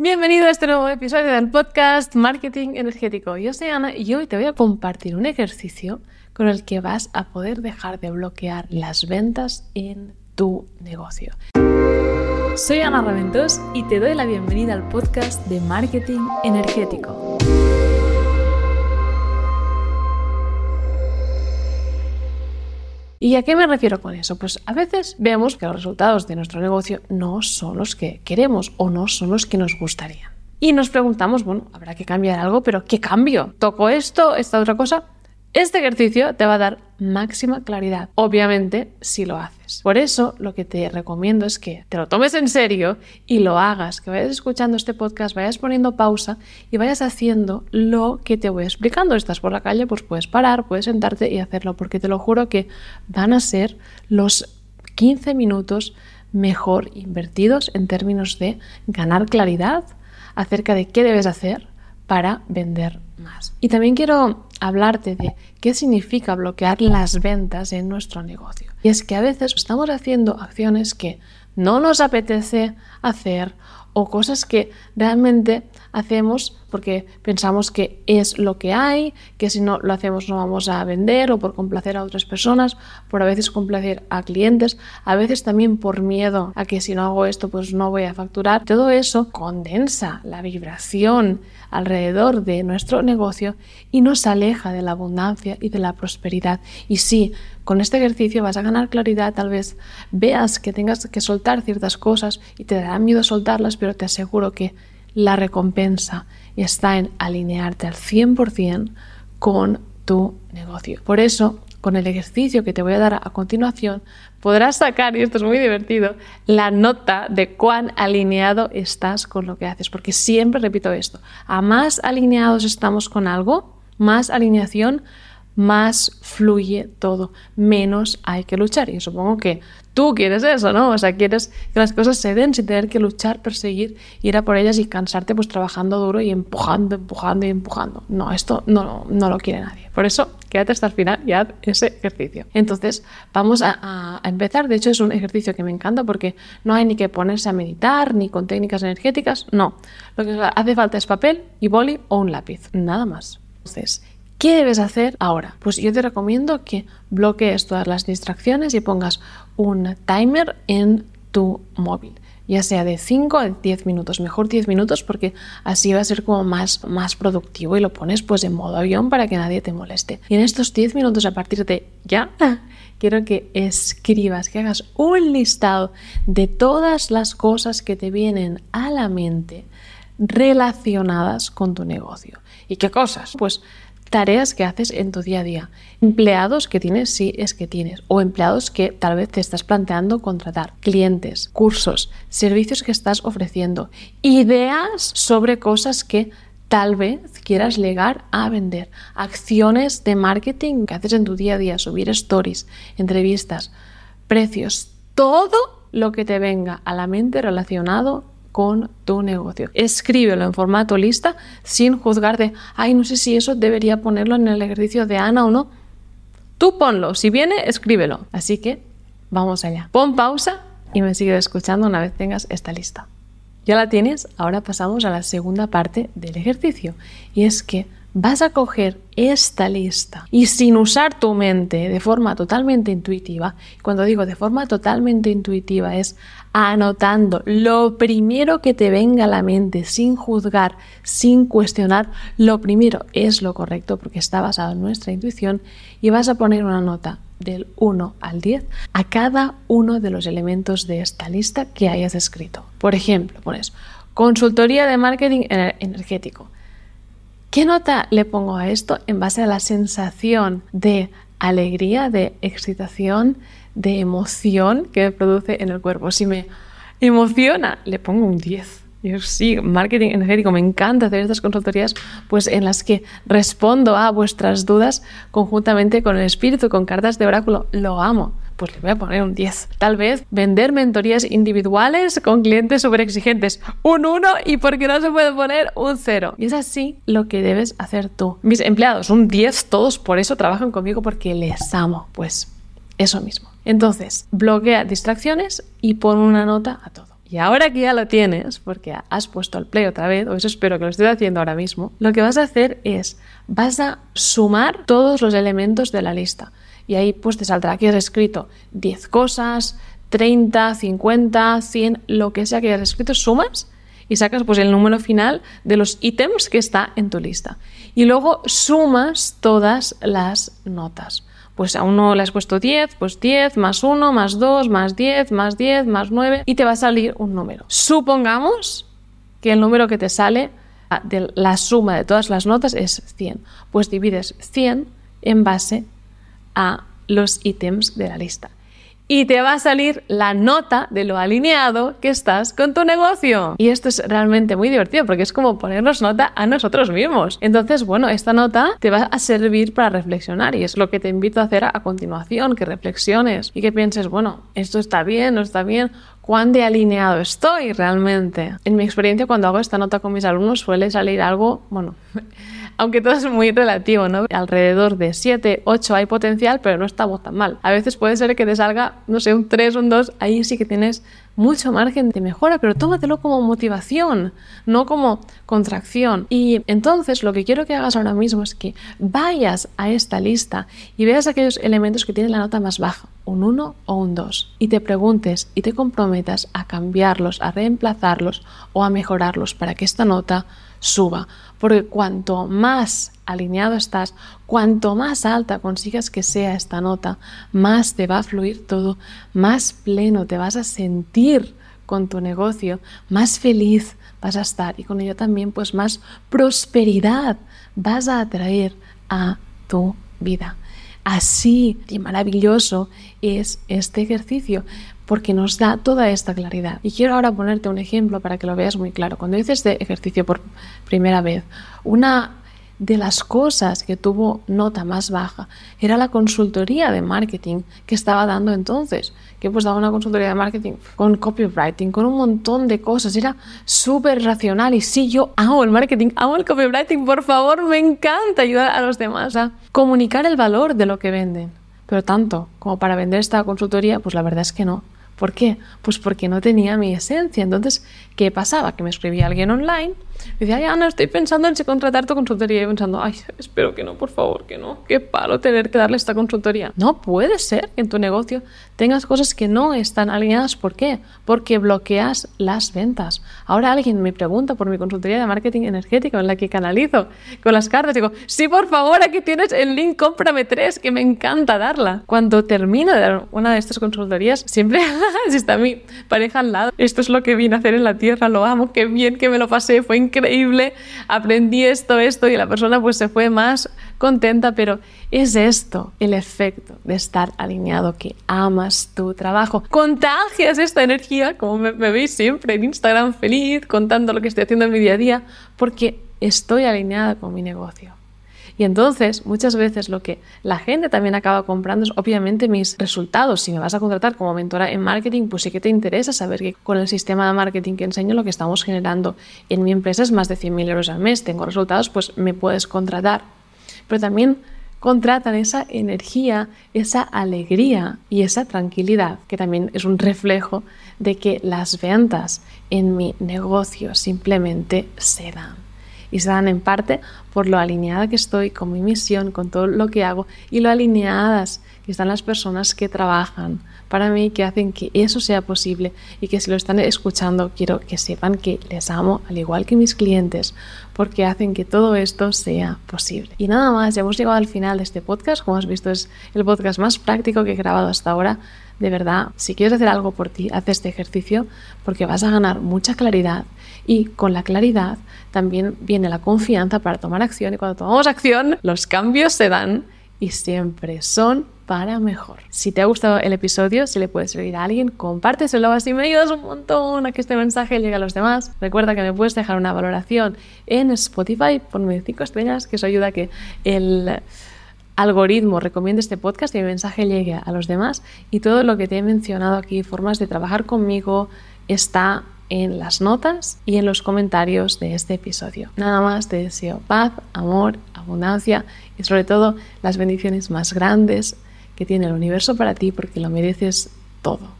Bienvenido a este nuevo episodio del podcast Marketing Energético. Yo soy Ana y hoy te voy a compartir un ejercicio con el que vas a poder dejar de bloquear las ventas en tu negocio. Soy Ana Raventós y te doy la bienvenida al podcast de Marketing Energético. ¿Y a qué me refiero con eso? Pues a veces vemos que los resultados de nuestro negocio no son los que queremos o no son los que nos gustarían. Y nos preguntamos, bueno, habrá que cambiar algo, pero ¿qué cambio? ¿Toco esto, esta otra cosa? Este ejercicio te va a dar máxima claridad, obviamente, si lo haces. Por eso, lo que te recomiendo es que te lo tomes en serio y lo hagas, que vayas escuchando este podcast, vayas poniendo pausa y vayas haciendo lo que te voy explicando. Estás por la calle, pues puedes parar, puedes sentarte y hacerlo, porque te lo juro que van a ser los 15 minutos mejor invertidos en términos de ganar claridad acerca de qué debes hacer para vender más. Y también quiero hablarte de qué significa bloquear las ventas en nuestro negocio. Y es que a veces estamos haciendo acciones que no nos apetece hacer o cosas que realmente hacemos porque pensamos que es lo que hay, que si no lo hacemos no vamos a vender o por complacer a otras personas, por a veces complacer a clientes, a veces también por miedo a que si no hago esto pues no voy a facturar. Todo eso condensa la vibración alrededor de nuestro negocio y nos aleja de la abundancia y de la prosperidad. Y sí, con este ejercicio vas a ganar claridad, tal vez veas que tengas que soltar ciertas cosas y te dará miedo soltarlas, pero te aseguro que la recompensa está en alinearte al 100% con tu negocio. Por eso, con el ejercicio que te voy a dar a continuación, podrás sacar, y esto es muy divertido, la nota de cuán alineado estás con lo que haces. Porque siempre repito esto, a más alineados estamos con algo, más alineación, más fluye todo, menos hay que luchar. Y supongo que tú quieres eso, ¿no? O sea, quieres que las cosas se den sin tener que luchar, perseguir, ir a por ellas y cansarte pues trabajando duro y empujando, empujando y empujando. No, esto no, no lo quiere nadie. Por eso, quédate hasta el final y haz ese ejercicio. Entonces, vamos a, empezar. De hecho, es un ejercicio que me encanta porque no hay ni que ponerse a meditar, ni con técnicas energéticas, no. Lo que hace falta es papel y boli o un lápiz, nada más. Entonces, ¿Qué debes hacer ahora? Pues yo te recomiendo que bloquees todas las distracciones y pongas un timer en tu móvil ya sea de 5 a 10 minutos, mejor 10 minutos porque así va a ser como más, más productivo y lo pones pues en modo avión para que nadie te moleste. Y en estos 10 minutos a partir de ya, quiero que escribas, que hagas un listado de todas las cosas que te vienen a la mente relacionadas con tu negocio. ¿Y qué cosas? Pues tareas que haces en tu día a día, empleados que tienes si es que tienes, o empleados que tal vez te estás planteando contratar, clientes, cursos, servicios que estás ofreciendo, ideas sobre cosas que tal vez quieras llegar a vender, acciones de marketing que haces en tu día a día, subir stories, entrevistas, precios, todo lo que te venga a la mente relacionado con tu negocio. Escríbelo en formato lista sin juzgar de, ay, no sé si eso debería ponerlo en el ejercicio de Ana o no. Tú ponlo, si viene, escríbelo. Así que vamos allá. Pon pausa y me sigue escuchando una vez tengas esta lista. Ya la tienes, ahora pasamos a la segunda parte del ejercicio y es que vas a coger esta lista y sin usar tu mente de forma totalmente intuitiva, cuando digo de forma totalmente intuitiva es anotando lo primero que te venga a la mente sin juzgar, sin cuestionar, lo primero es lo correcto porque está basado en nuestra intuición y vas a poner una nota del 1 al 10 a cada uno de los elementos de esta lista que hayas escrito. Por ejemplo, pones consultoría de marketing energético ¿Qué nota le pongo a esto en base a la sensación de alegría, de excitación, de emoción que me produce en el cuerpo? Si me emociona, le pongo un 10. Yo sí, marketing energético, me encanta hacer estas consultorías pues en las que respondo a vuestras dudas conjuntamente con el espíritu, con cartas de oráculo. Lo amo pues le voy a poner un 10. Tal vez vender mentorías individuales con clientes súper exigentes, un 1 y porque no se puede poner un 0. Y es así lo que debes hacer tú. Mis empleados, un 10, todos por eso trabajan conmigo porque les amo. Pues eso mismo. Entonces, bloquea distracciones y pon una nota a todo. Y ahora que ya lo tienes, porque has puesto el play otra vez, o eso espero que lo estés haciendo ahora mismo, lo que vas a hacer es, vas a sumar todos los elementos de la lista. Y ahí pues te saldrá que has escrito 10 cosas, 30, 50, 100, lo que sea que hayas escrito, sumas y sacas pues el número final de los ítems que está en tu lista. Y luego sumas todas las notas pues a uno le has puesto 10, pues 10 más 1 más 2 más 10 más 10 más 9 y te va a salir un número. Supongamos que el número que te sale ah, de la suma de todas las notas es 100. Pues divides 100 en base a los ítems de la lista y te va a salir la nota de lo alineado que estás con tu negocio. Y esto es realmente muy divertido porque es como ponernos nota a nosotros mismos. Entonces, bueno, esta nota te va a servir para reflexionar y es lo que te invito a hacer a, continuación, que reflexiones y que pienses, bueno, esto está bien, no está bien, cuán de alineado estoy realmente. En mi experiencia, cuando hago esta nota con mis alumnos, suele salir algo, bueno, aunque todo es muy relativo, ¿no? Alrededor de 7, 8 hay potencial, pero no estamos tan mal. A veces puede ser que te salga, no sé, un 3, un 2, ahí sí que tienes mucho margen de mejora, pero tómatelo como motivación, no como contracción. Y entonces lo que quiero que hagas ahora mismo es que vayas a esta lista y veas aquellos elementos que tienen la nota más baja, un 1 o un 2, y te preguntes y te comprometas a cambiarlos, a reemplazarlos o a mejorarlos para que esta nota suba porque cuanto más alineado estás, cuanto más alta consigas que sea esta nota, más te va a fluir todo, más pleno te vas a sentir con tu negocio, más feliz vas a estar y con ello también pues más prosperidad vas a atraer a tu vida. Así de maravilloso es este ejercicio porque nos da toda esta claridad. Y quiero ahora ponerte un ejemplo para que lo veas muy claro. Cuando hice este ejercicio por primera vez, una de las cosas que tuvo nota más baja era la consultoría de marketing que estaba dando entonces, que pues daba una consultoría de marketing con copywriting, con un montón de cosas, era súper racional y sí, yo amo el marketing, amo el copywriting, por favor, me encanta ayudar a los demás a comunicar el valor de lo que venden, pero tanto como para vender esta consultoría, pues la verdad es que no. ¿Por qué? Pues porque no tenía mi esencia. Entonces, ¿qué pasaba? Que me escribía alguien online y decía, ay, Ana, estoy pensando en si contratar tu consultoría. Y pensando, ay, espero que no, por favor, que no. Qué palo tener que darle esta consultoría. No puede ser que en tu negocio tengas cosas que no están alineadas. ¿Por qué? Porque bloqueas las ventas. Ahora alguien me pregunta por mi consultoría de marketing energético en la que canalizo con las cartas. Digo, sí, por favor, aquí tienes el link, cómprame tres, que me encanta darla. Cuando termino de dar una de estas consultorías, siempre si está mi pareja al lado, esto es lo que vine a hacer en la tierra, lo amo, qué bien que me lo pasé, fue increíble, aprendí esto, esto y la persona pues se fue más contenta, pero es esto el efecto de estar alineado, que amas tu trabajo, contagias esta energía, como me, me veis siempre en Instagram feliz, contando lo que estoy haciendo en mi día a día, porque estoy alineada con mi negocio. Y entonces, muchas veces lo que la gente también acaba comprando es obviamente mis resultados. Si me vas a contratar como mentora en marketing, pues sí que te interesa saber que con el sistema de marketing que enseño lo que estamos generando en mi empresa es más de 100.000 euros al mes. Tengo resultados, pues me puedes contratar. Pero también contratan esa energía, esa alegría y esa tranquilidad, que también es un reflejo de que las ventas en mi negocio simplemente se dan y se dan en parte por lo alineada que estoy con mi misión, con todo lo que hago y lo alineadas que están las personas que trabajan para mí, que hacen que eso sea posible y que si lo están escuchando quiero que sepan que les amo al igual que mis clientes porque hacen que todo esto sea posible. Y nada más, ya hemos llegado al final de este podcast, como has visto es el podcast más práctico que he grabado hasta ahora. De verdad, si quieres hacer algo por ti, haz este ejercicio porque vas a ganar mucha claridad y con la claridad también viene la confianza para tomar acción y cuando tomamos acción los cambios se dan y siempre son para mejor. Si te ha gustado el episodio, si le puedes servir a alguien, compárteselo así me ayudas un montón a que este mensaje llegue a los demás. Recuerda que me puedes dejar una valoración en Spotify, ponme 5 estrellas, que eso ayuda a que el algoritmo recomiende este podcast y mi mensaje llegue a los demás. Y todo lo que te he mencionado aquí, formas de trabajar conmigo, está en las notas y en los comentarios de este episodio. Nada más te deseo paz, amor, abundancia y sobre todo las bendiciones más grandes que tiene el universo para ti porque lo mereces todo.